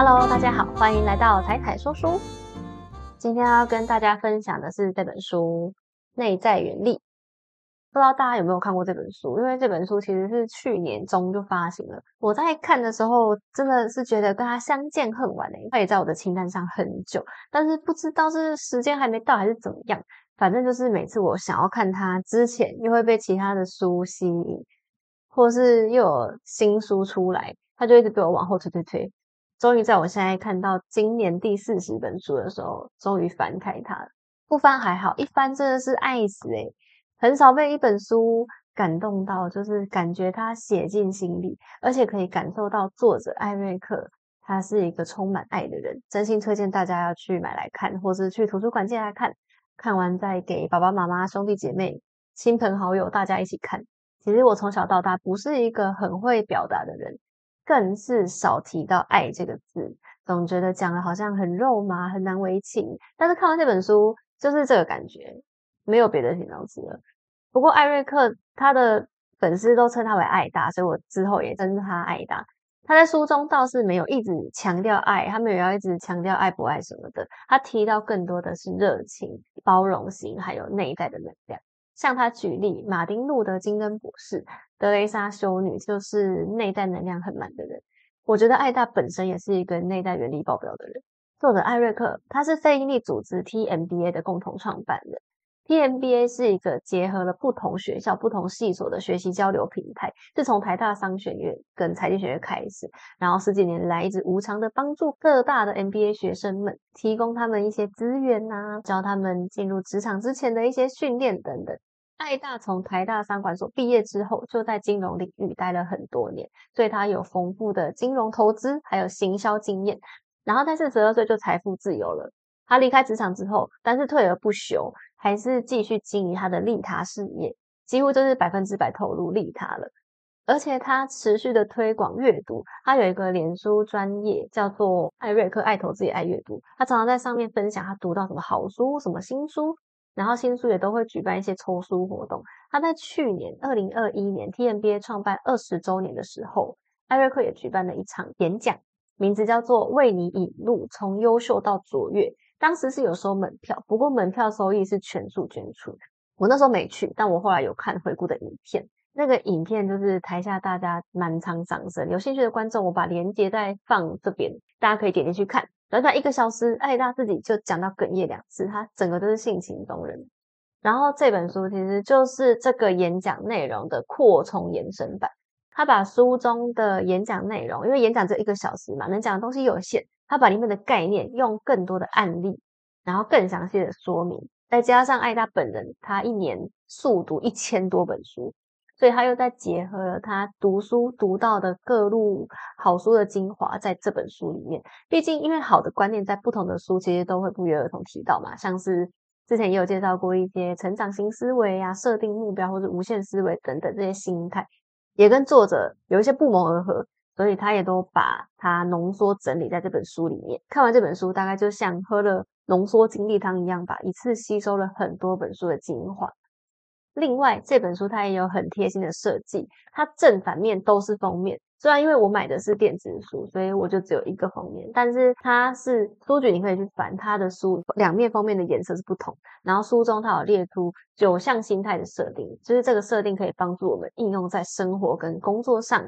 Hello，大家好，欢迎来到彩彩说书。今天要跟大家分享的是这本书《内在原力》。不知道大家有没有看过这本书？因为这本书其实是去年中就发行了。我在看的时候，真的是觉得跟它相见恨晚诶。它也在我的清单上很久，但是不知道是时间还没到还是怎么样。反正就是每次我想要看它之前，又会被其他的书吸引，或是又有新书出来，它就一直被我往后推推推。终于在我现在看到今年第四十本书的时候，终于翻开它了。不翻还好，一翻真的是爱死诶很少被一本书感动到，就是感觉他写进心里，而且可以感受到作者艾瑞克他是一个充满爱的人。真心推荐大家要去买来看，或是去图书馆借来看。看完再给爸爸妈妈、兄弟姐妹、亲朋好友大家一起看。其实我从小到大不是一个很会表达的人。更是少提到“爱”这个字，总觉得讲的好像很肉麻、很难为情。但是看完这本书，就是这个感觉，没有别的形容词了。不过艾瑞克他的粉丝都称他为爱大，所以我之后也称他爱大。他在书中倒是没有一直强调爱，他没有要一直强调爱不爱什么的。他提到更多的是热情、包容心，还有内在的能量。向他举例，马丁路德金恩博士。德雷莎修女就是内在能量很满的人。我觉得艾大本身也是一个内在原力爆表的人。作者艾瑞克，他是非营利组织 TMBA 的共同创办人。TMBA 是一个结合了不同学校、不同系所的学习交流平台，是从台大商学院跟财经学院开始，然后十几年来一直无偿的帮助各大的 MBA 学生们，提供他们一些资源呐，教他们进入职场之前的一些训练等等。艾大从台大商管所毕业之后，就在金融领域待了很多年，所以他有丰富的金融投资还有行销经验。然后在四十二岁就财富自由了。他离开职场之后，但是退而不休，还是继续经营他的利他事业，几乎就是百分之百投入利他了。而且他持续的推广阅读，他有一个脸书专业叫做艾瑞克爱投资也爱阅读，他常常在上面分享他读到什么好书、什么新书。然后新书也都会举办一些抽书活动。他在去年二零二一年 TMBA 创办二十周年的时候，艾瑞克也举办了一场演讲，名字叫做“为你引路，从优秀到卓越”。当时是有收门票，不过门票收益是全数捐出。我那时候没去，但我后来有看回顾的影片。那个影片就是台下大家满场掌声，有兴趣的观众，我把链接再放这边，大家可以点进去看。短短一个小时，艾大自己就讲到哽咽两次，他整个都是性情动人。然后这本书其实就是这个演讲内容的扩充延伸版，他把书中的演讲内容，因为演讲只有一个小时嘛，能讲的东西有限，他把里面的概念用更多的案例，然后更详细的说明，再加上艾大本人，他一年速读一千多本书。所以他又在结合了他读书读到的各路好书的精华，在这本书里面。毕竟，因为好的观念在不同的书其实都会不约而同提到嘛，像是之前也有介绍过一些成长型思维啊、设定目标或者无限思维等等这些心态，也跟作者有一些不谋而合。所以他也都把它浓缩整理在这本书里面。看完这本书，大概就像喝了浓缩精力汤一样吧，一次吸收了很多本书的精华。另外，这本书它也有很贴心的设计，它正反面都是封面。虽然因为我买的是电子书，所以我就只有一个封面，但是它是书局，你可以去翻它的书，两面封面的颜色是不同。然后书中它有列出九项心态的设定，就是这个设定可以帮助我们应用在生活跟工作上。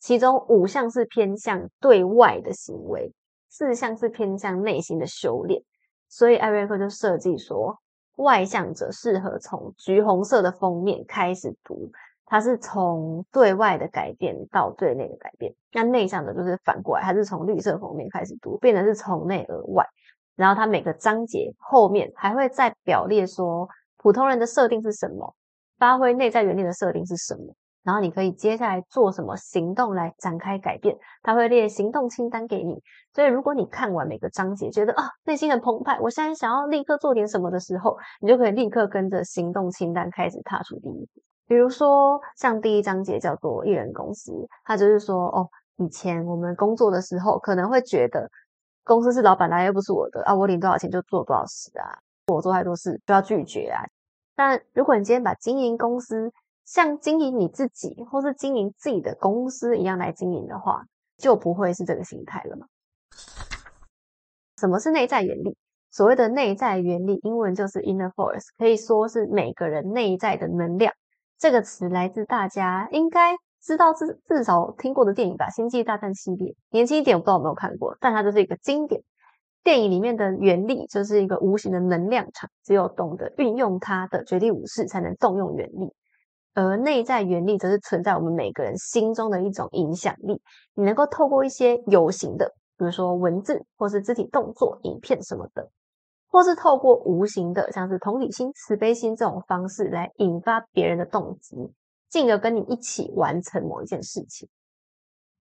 其中五项是偏向对外的行为，四项是偏向内心的修炼。所以艾瑞克就设计说。外向者适合从橘红色的封面开始读，它是从对外的改变到对内的改变。那内向的就是反过来，它是从绿色封面开始读，变成是从内而外。然后它每个章节后面还会再表列说，普通人的设定是什么，发挥内在原理的设定是什么。然后你可以接下来做什么行动来展开改变，他会列行动清单给你。所以如果你看完每个章节，觉得啊内心很澎湃，我现在想要立刻做点什么的时候，你就可以立刻跟着行动清单开始踏出第一步。比如说像第一章节叫做“一人公司”，它就是说哦，以前我们工作的时候可能会觉得公司是老板的，又不是我的啊，我领多少钱就做多少事啊，我做太多事就要拒绝啊。但如果你今天把经营公司，像经营你自己，或是经营自己的公司一样来经营的话，就不会是这个心态了嘛。什么是内在原理？所谓的内在原理，英文就是 inner force，可以说是每个人内在的能量。这个词来自大家应该知道至至少听过的电影吧，《星际大战》系列。年轻一点我不知道有没有看过，但它就是一个经典。电影里面的原力就是一个无形的能量场，只有懂得运用它的绝地武士才能动用原力。而内在原力则是存在我们每个人心中的一种影响力，你能够透过一些有形的，比如说文字或是肢体动作、影片什么的。或是透过无形的，像是同理心、慈悲心这种方式来引发别人的动机，进而跟你一起完成某一件事情。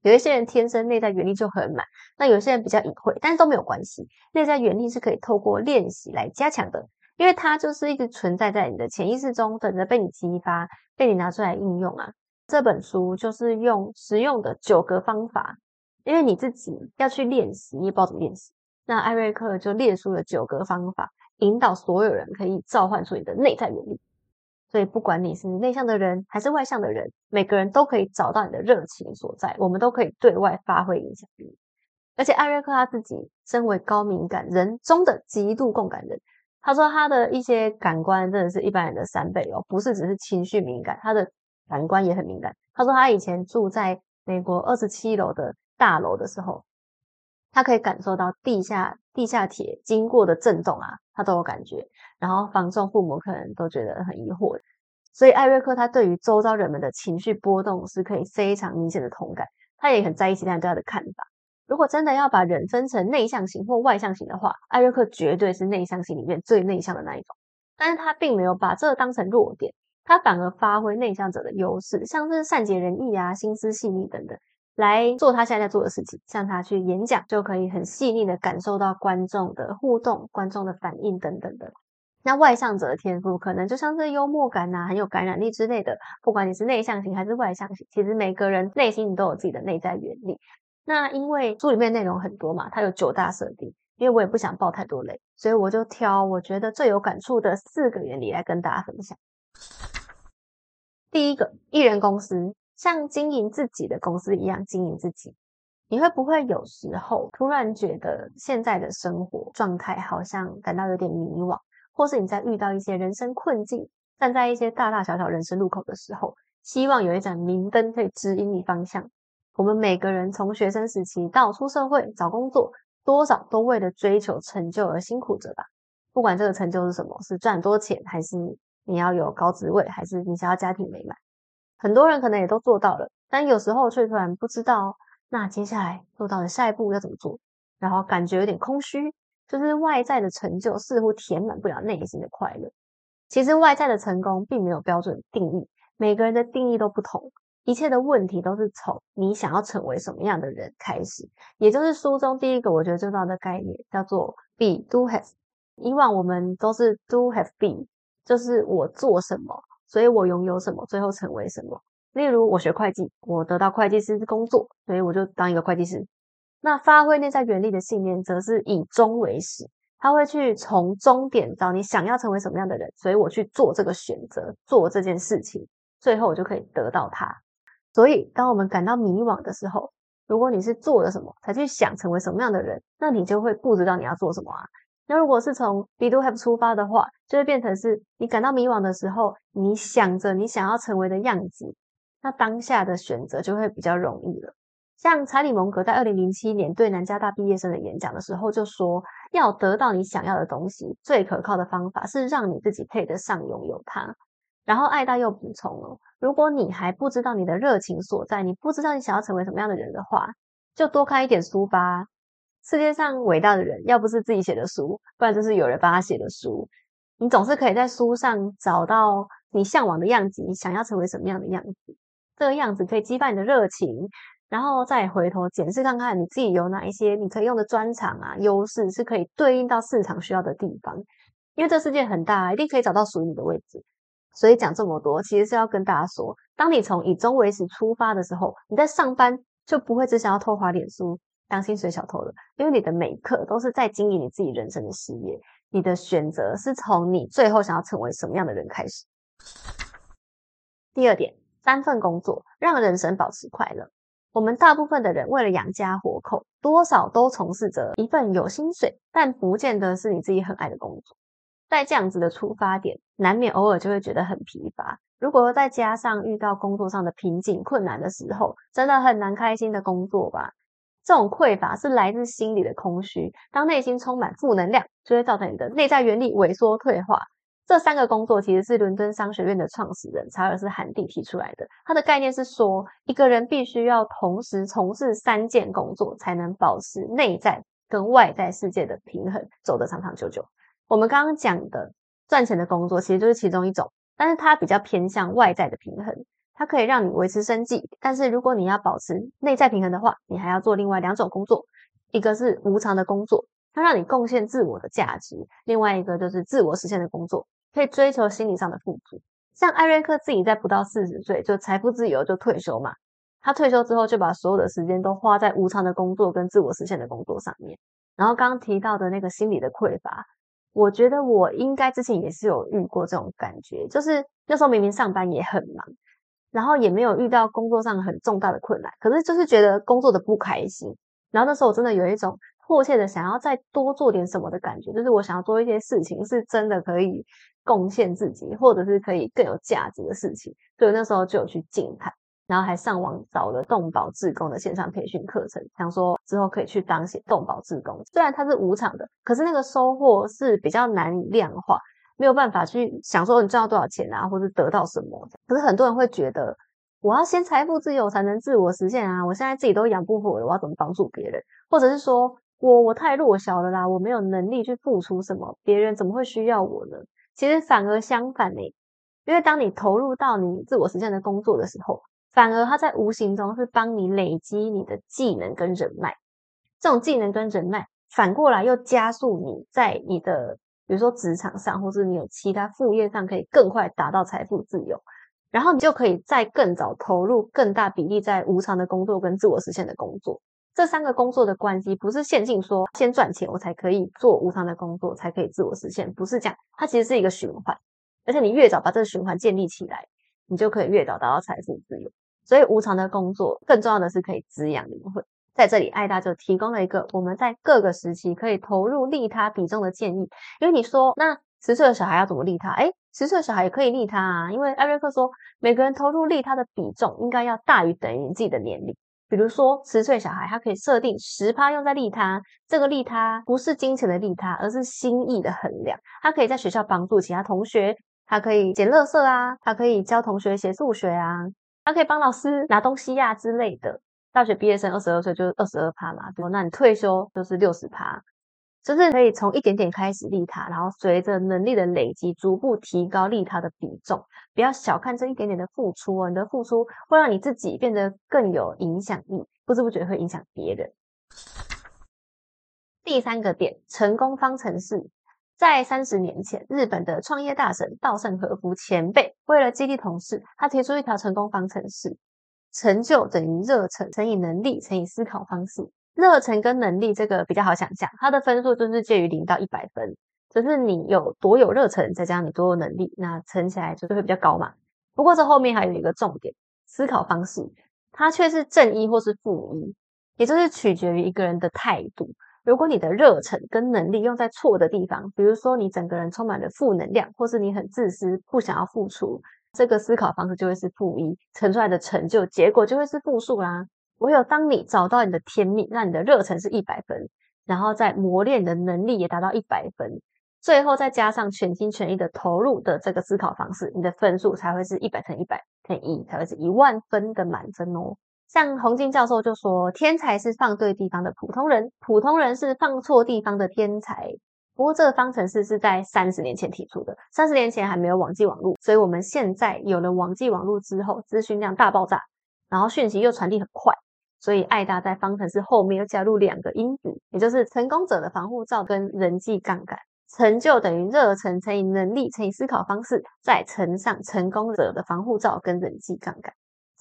有一些人天生内在原力就很满，那有些人比较隐晦，但是都没有关系。内在原力是可以透过练习来加强的，因为它就是一直存在在你的潜意识中，等着被你激发、被你拿出来应用啊。这本书就是用实用的九个方法，因为你自己要去练习，你也不知道怎么练习。那艾瑞克就列出了九个方法，引导所有人可以召唤出你的内在原力。所以，不管你是内向的人还是外向的人，每个人都可以找到你的热情所在，我们都可以对外发挥影响力。而且，艾瑞克他自己身为高敏感人中的极度共感人，他说他的一些感官真的是一般人的三倍哦，不是只是情绪敏感，他的感官也很敏感。他说他以前住在美国二十七楼的大楼的时候。他可以感受到地下地下铁经过的震动啊，他都有感觉。然后房仲父母可能都觉得很疑惑，所以艾瑞克他对于周遭人们的情绪波动是可以非常明显的同感。他也很在意其他人对他的看法。如果真的要把人分成内向型或外向型的话，艾瑞克绝对是内向型里面最内向的那一种。但是他并没有把这当成弱点，他反而发挥内向者的优势，像是善解人意啊、心思细腻等等。来做他现在在做的事情，像他去演讲，就可以很细腻的感受到观众的互动、观众的反应等等的。那外向者的天赋可能就像是幽默感呐，很有感染力之类的。不管你是内向型还是外向型，其实每个人内心都有自己的内在原理。那因为书里面内容很多嘛，它有九大设定，因为我也不想爆太多雷，所以我就挑我觉得最有感触的四个原理来跟大家分享。第一个，艺人公司。像经营自己的公司一样经营自己，你会不会有时候突然觉得现在的生活状态好像感到有点迷惘，或是你在遇到一些人生困境，站在一些大大小小人生路口的时候，希望有一盏明灯可以指引你方向。我们每个人从学生时期到出社会找工作，多少都为了追求成就而辛苦着吧。不管这个成就是什么，是赚多钱，还是你要有高职位，还是你想要家庭美满。很多人可能也都做到了，但有时候却突然不知道，那接下来做到的下一步要怎么做，然后感觉有点空虚，就是外在的成就似乎填满不了内心的快乐。其实外在的成功并没有标准定义，每个人的定义都不同，一切的问题都是从你想要成为什么样的人开始，也就是书中第一个我觉得最重要的概念叫做 be do have。以往我们都是 do have been，就是我做什么。所以我拥有什么，最后成为什么。例如，我学会计，我得到会计师工作，所以我就当一个会计师。那发挥内在原力的信念，则是以终为始，他会去从终点找你想要成为什么样的人，所以我去做这个选择，做这件事情，最后我就可以得到它。所以，当我们感到迷惘的时候，如果你是做了什么才去想成为什么样的人，那你就会不知道你要做什么啊。那如果是从 be do have 出发的话，就会变成是你感到迷惘的时候，你想着你想要成为的样子，那当下的选择就会比较容易了。像查理蒙格在二零零七年对南加大毕业生的演讲的时候就说，要得到你想要的东西，最可靠的方法是让你自己配得上拥有它。然后艾大又补充了，如果你还不知道你的热情所在，你不知道你想要成为什么样的人的话，就多看一点书吧。世界上伟大的人，要不是自己写的书，不然就是有人帮他写的书。你总是可以在书上找到你向往的样子，你想要成为什么样的样子？这个样子可以激发你的热情，然后再回头检视看看你自己有哪一些你可以用的专长啊、优势，是可以对应到市场需要的地方。因为这世界很大，一定可以找到属于你的位置。所以讲这么多，其实是要跟大家说，当你从以终为始出发的时候，你在上班就不会只想要偷滑脸书。当薪水小偷了，因为你的每一刻都是在经营你自己人生的事业，你的选择是从你最后想要成为什么样的人开始。第二点，三份工作让人生保持快乐。我们大部分的人为了养家活口，多少都从事着一份有薪水，但不见得是你自己很爱的工作。在这样子的出发点，难免偶尔就会觉得很疲乏。如果再加上遇到工作上的瓶颈、困难的时候，真的很难开心的工作吧？这种匮乏是来自心里的空虚。当内心充满负能量，就会造成你的内在原力萎缩退化。这三个工作其实是伦敦商学院的创始人查尔斯·韩蒂提出来的。他的概念是说，一个人必须要同时从事三件工作，才能保持内在跟外在世界的平衡，走得长长久久。我们刚刚讲的赚钱的工作，其实就是其中一种，但是它比较偏向外在的平衡，它可以让你维持生计。但是如果你要保持内在平衡的话，你还要做另外两种工作，一个是无偿的工作，它让你贡献自我的价值；另外一个就是自我实现的工作。可以追求心理上的富足，像艾瑞克自己在不到四十岁就财富自由就退休嘛。他退休之后就把所有的时间都花在无偿的工作跟自我实现的工作上面。然后刚刚提到的那个心理的匮乏，我觉得我应该之前也是有遇过这种感觉，就是那时候明明上班也很忙，然后也没有遇到工作上很重大的困难，可是就是觉得工作的不开心。然后那时候我真的有一种。迫切的想要再多做点什么的感觉，就是我想要做一些事情，是真的可以贡献自己，或者是可以更有价值的事情。所以那时候就有去静态，然后还上网找了动保志工的线上培训课程，想说之后可以去当些动保志工。虽然它是无偿的，可是那个收获是比较难量化，没有办法去想说你赚到多少钱啊，或者得到什么。可是很多人会觉得，我要先财富自由才能自我实现啊！我现在自己都养不活了，我要怎么帮助别人？或者是说。我我太弱小了啦，我没有能力去付出什么，别人怎么会需要我呢？其实反而相反呢，因为当你投入到你自我实现的工作的时候，反而它在无形中是帮你累积你的技能跟人脉，这种技能跟人脉反过来又加速你在你的比如说职场上，或是你有其他副业上可以更快达到财富自由，然后你就可以在更早投入更大比例在无偿的工作跟自我实现的工作。这三个工作的关系不是限定说先赚钱我才可以做无偿的工作才可以自我实现，不是这样，它其实是一个循环，而且你越早把这个循环建立起来，你就可以越早达到财富自由。所以无偿的工作更重要的是可以滋养灵魂。在这里，艾大就提供了一个我们在各个时期可以投入利他比重的建议。因为你说那十岁的小孩要怎么利他？哎，十岁的小孩也可以利他啊。因为艾瑞克说，每个人投入利他的比重应该要大于等于你自己的年龄。比如说，十岁小孩他可以设定十趴用在利他，这个利他不是金钱的利他，而是心意的衡量。他可以在学校帮助其他同学，他可以捡垃圾啊，他可以教同学写数学啊，他可以帮老师拿东西呀之类的。大学毕业生二十二岁就是二十二趴嘛，那你退休就是六十趴。就是可以从一点点开始利他，然后随着能力的累积，逐步提高利他的比重。不要小看这一点点的付出哦，你的付出会让你自己变得更有影响力，不知不觉会影响别人。第三个点，成功方程式。在三十年前，日本的创业大神稻盛和夫前辈为了激励同事，他提出一条成功方程式：成就等于热忱乘以能力乘以思考方式。热忱跟能力这个比较好想象，它的分数就是介于零到一百分，就是你有多有热忱，再加上你多有能力，那乘起来就会比较高嘛。不过这后面还有一个重点，思考方式，它却是正一或是负一，也就是取决于一个人的态度。如果你的热忱跟能力用在错的地方，比如说你整个人充满了负能量，或是你很自私，不想要付出，这个思考方式就会是负一，乘出来的成就结果就会是负数啦。唯有当你找到你的天命，让你的热忱是一百分，然后再磨练你的能力也达到一百分，最后再加上全心全意的投入的这个思考方式，你的分数才会是一百乘一百乘一，才会是一万分的满分哦。像洪金教授就说，天才是放对地方的普通人，普通人是放错地方的天才。不过这个方程式是在三十年前提出的，三十年前还没有网际网络，所以我们现在有了网际网络之后，资讯量大爆炸，然后讯息又传递很快。所以，爱达在方程式后面又加入两个因子，也就是成功者的防护罩跟人际杠杆。成就等于热忱乘以能力乘以思考方式，再乘上成功者的防护罩跟人际杠杆。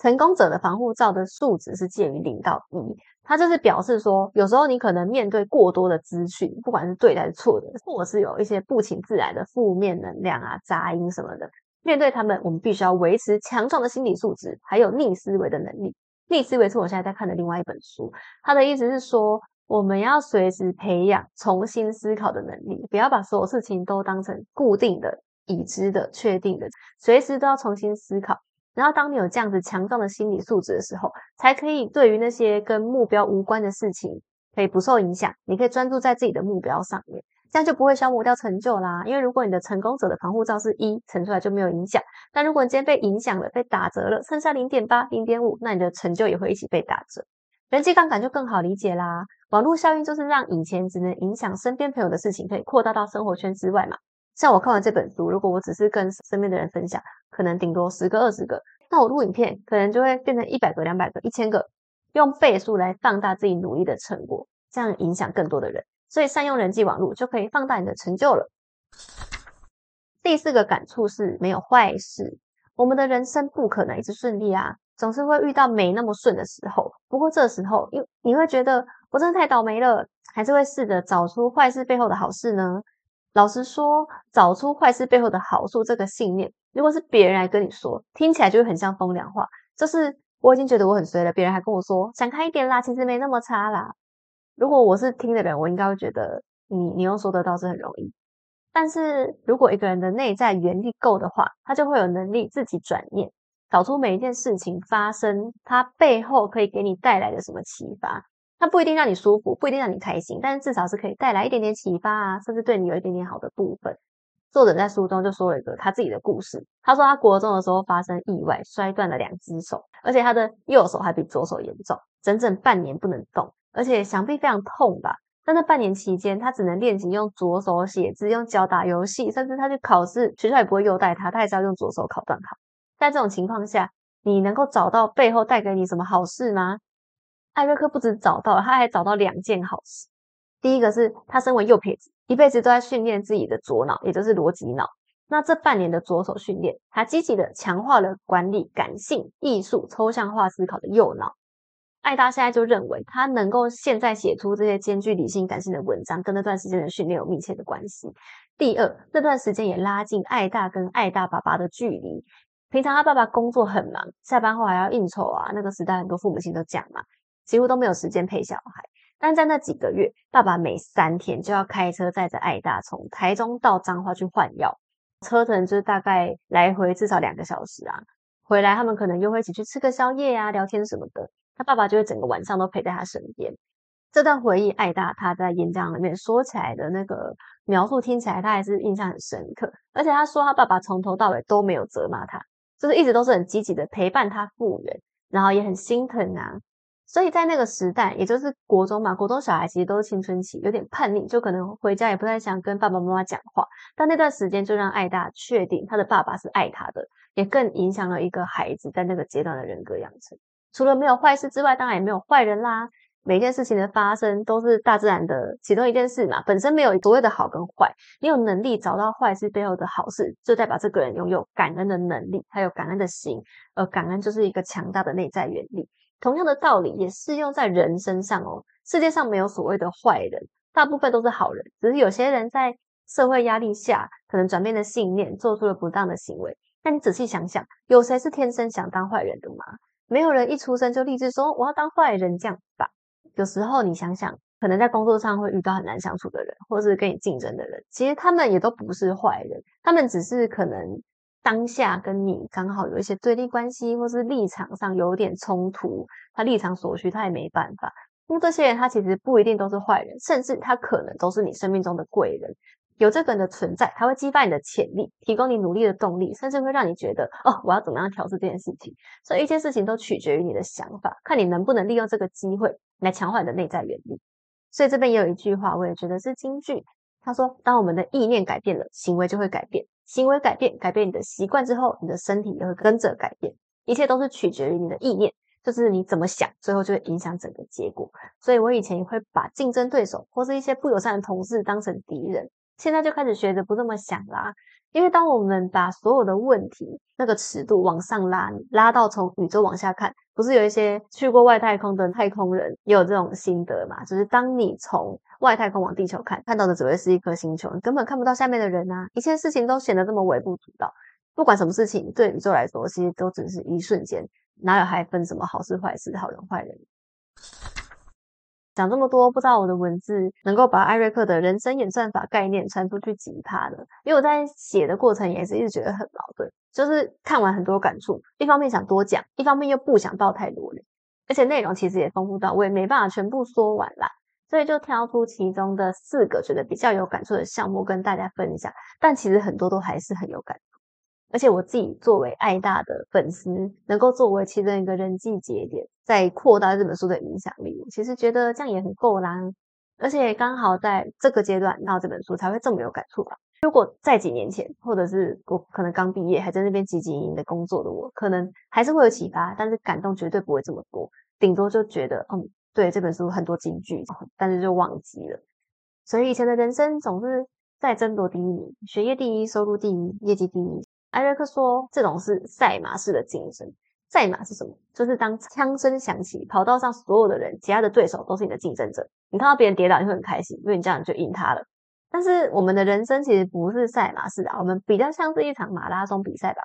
成功者的防护罩的数值是介于零到一，它就是表示说，有时候你可能面对过多的资讯，不管是对还是错的，或者是有一些不请自来的负面能量啊、杂音什么的，面对他们，我们必须要维持强壮的心理素质，还有逆思维的能力。逆思维是我现在在看的另外一本书，他的意思是说，我们要随时培养重新思考的能力，不要把所有事情都当成固定的、已知的、确定的，随时都要重新思考。然后，当你有这样子强壮的心理素质的时候，才可以对于那些跟目标无关的事情，可以不受影响。你可以专注在自己的目标上面。这样就不会消磨掉成就啦。因为如果你的成功者的防护罩是一，乘出来就没有影响。但如果你今天被影响了，被打折了，剩下零点八、零点五，那你的成就也会一起被打折。人际杠杆就更好理解啦。网络效应就是让以前只能影响身边朋友的事情，可以扩大到生活圈之外嘛。像我看完这本书，如果我只是跟身边的人分享，可能顶多十个、二十个，那我录影片可能就会变成一百个、两百个、一千个，用倍数来放大自己努力的成果，这样影响更多的人。所以善用人际网络就可以放大你的成就了。第四个感触是没有坏事，我们的人生不可能一直顺利啊，总是会遇到没那么顺的时候。不过这时候，因你会觉得我真的太倒霉了，还是会试着找出坏事背后的好事呢？老实说，找出坏事背后的好处这个信念，如果是别人来跟你说，听起来就会很像风凉话。就是我已经觉得我很衰了，别人还跟我说想开一点啦，其实没那么差啦。如果我是听的人，我应该会觉得你你又说得到是很容易。但是如果一个人的内在原力够的话，他就会有能力自己转念，找出每一件事情发生它背后可以给你带来的什么启发。它不一定让你舒服，不一定让你开心，但是至少是可以带来一点点启发啊，甚至对你有一点点好的部分。作者在书中就说了一个他自己的故事。他说他国中的时候发生意外，摔断了两只手，而且他的右手还比左手严重，整整半年不能动。而且想必非常痛吧？在那半年期间，他只能练习用左手写字，用脚打游戏，甚至他去考试，学校也不会优待他，他也是要用左手考段考。在这种情况下，你能够找到背后带给你什么好事吗？艾瑞克不止找到，他还找到两件好事。第一个是他身为右撇子，一辈子都在训练自己的左脑，也就是逻辑脑。那这半年的左手训练，他积极的强化了管理感性、艺术、抽象化思考的右脑。艾达现在就认为，他能够现在写出这些兼具理性、感性的文章，跟那段时间的训练有密切的关系。第二，那段时间也拉近艾大跟艾大爸爸的距离。平常他爸爸工作很忙，下班后还要应酬啊。那个时代很多父母亲都讲嘛，几乎都没有时间陪小孩。但在那几个月，爸爸每三天就要开车载着艾大从台中到彰化去换药，车程就是大概来回至少两个小时啊。回来他们可能又会一起去吃个宵夜啊，聊天什么的。他爸爸就会整个晚上都陪在他身边。这段回忆，艾大他在演讲里面说起来的那个描述，听起来他还是印象很深刻。而且他说，他爸爸从头到尾都没有责骂他，就是一直都是很积极的陪伴他复原，然后也很心疼啊。所以在那个时代，也就是国中嘛，国中小孩其实都是青春期，有点叛逆，就可能回家也不太想跟爸爸妈妈讲话。但那段时间就让艾大确定他的爸爸是爱他的，也更影响了一个孩子在那个阶段的人格养成。除了没有坏事之外，当然也没有坏人啦。每件事情的发生都是大自然的其中一件事嘛，本身没有所谓的好跟坏。你有能力找到坏事背后的好事，就代表这个人拥有感恩的能力，还有感恩的心。而感恩就是一个强大的内在原理。同样的道理也适用在人身上哦。世界上没有所谓的坏人，大部分都是好人。只是有些人在社会压力下，可能转变了信念，做出了不当的行为。那你仔细想想，有谁是天生想当坏人的吗？没有人一出生就立志说我要当坏人这样吧。有时候你想想，可能在工作上会遇到很难相处的人，或是跟你竞争的人，其实他们也都不是坏人，他们只是可能当下跟你刚好有一些对立关系，或是立场上有点冲突，他立场所需，他也没办法。那这些人他其实不一定都是坏人，甚至他可能都是你生命中的贵人。有这个人的存在，他会激发你的潜力，提供你努力的动力，甚至会让你觉得哦，我要怎么样调试这件事情。所以一件事情都取决于你的想法，看你能不能利用这个机会来强化你的内在原力。所以这边也有一句话，我也觉得是金句。他说：“当我们的意念改变了，行为就会改变；行为改变，改变你的习惯之后，你的身体也会跟着改变。一切都是取决于你的意念，就是你怎么想，最后就会影响整个结果。所以我以前也会把竞争对手或是一些不友善的同事当成敌人。”现在就开始学着不这么想啦，因为当我们把所有的问题那个尺度往上拉，拉到从宇宙往下看，不是有一些去过外太空的太空人也有这种心得嘛？就是当你从外太空往地球看，看到的只会是一颗星球，你根本看不到下面的人啊！一切事情都显得这么微不足道，不管什么事情，对宇宙来说，其实都只是一瞬间。哪有还分什么好事坏事、好人坏人？讲这么多，不知道我的文字能够把艾瑞克的人生演算法概念传出去几趴的？因为我在写的过程也是一直觉得很矛盾，就是看完很多感触，一方面想多讲，一方面又不想爆太多人，而且内容其实也丰富到我也没办法全部说完啦，所以就挑出其中的四个觉得比较有感触的项目跟大家分享，但其实很多都还是很有感。而且我自己作为爱大的粉丝，能够作为其中一个人际节点，在扩大这本书的影响力，其实觉得这样也很够啦。而且刚好在这个阶段，到这本书才会这么有感触吧。如果在几年前，或者是我可能刚毕业还在那边积极营的工作的我，可能还是会有启发，但是感动绝对不会这么多，顶多就觉得，嗯，对这本书很多金句，但是就忘记了。所以以前的人生总是在争夺第一名，学业第一，收入第一，业绩第一。艾瑞克说：“这种是赛马式的竞争。赛马是什么？就是当枪声响起，跑道上所有的人，其他的对手都是你的竞争者。你看到别人跌倒，你会很开心，因为你这样就赢他了。但是我们的人生其实不是赛马式的，我们比较像是一场马拉松比赛吧。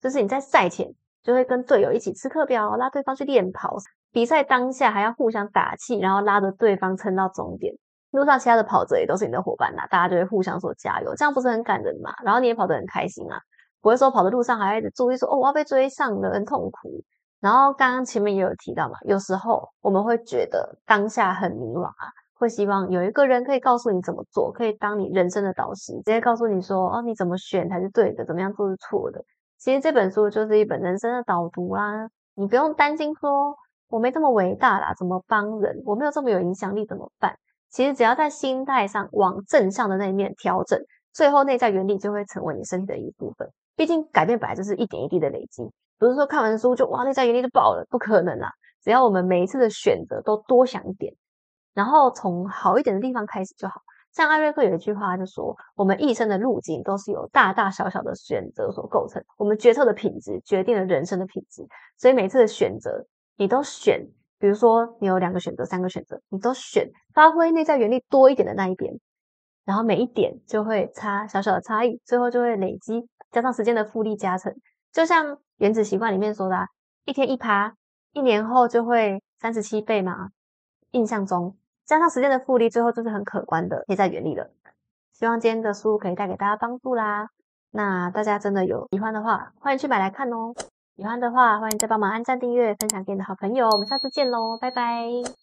就是你在赛前就会跟队友一起吃课表，拉对方去练跑。比赛当下还要互相打气，然后拉着对方撑到终点。路上其他的跑者也都是你的伙伴呐，大家就会互相说加油，这样不是很感人嘛？然后你也跑得很开心啊。”不会说跑的路上还一直注意说哦我要被追上了很痛苦。然后刚刚前面也有提到嘛，有时候我们会觉得当下很迷茫啊，会希望有一个人可以告诉你怎么做，可以当你人生的导师，直接告诉你说哦你怎么选才是对的，怎么样做是错的。其实这本书就是一本人生的导读啦，你不用担心说我没这么伟大啦，怎么帮人，我没有这么有影响力怎么办？其实只要在心态上往正向的那一面调整，最后内在原理就会成为你身体的一部分。毕竟改变本来就是一点一滴的累积，不是说看完书就哇内在原力就爆了，不可能啊！只要我们每一次的选择都多想一点，然后从好一点的地方开始就好。像艾瑞克有一句话就说：“我们一生的路径都是由大大小小的选择所构成，我们决策的品质决定了人生的品质。所以每次的选择你都选，比如说你有两个选择、三个选择，你都选发挥内在原力多一点的那一边，然后每一点就会差小小的差异，最后就会累积。”加上时间的复利加成，就像原子习惯里面说的，一天一趴，一年后就会三十七倍嘛。印象中，加上时间的复利，最后就是很可观的内在原理了。希望今天的书可以带给大家帮助啦。那大家真的有喜欢的话，欢迎去买来看哦。喜欢的话，欢迎再帮忙按赞、订阅、分享给你的好朋友。我们下次见喽，拜拜。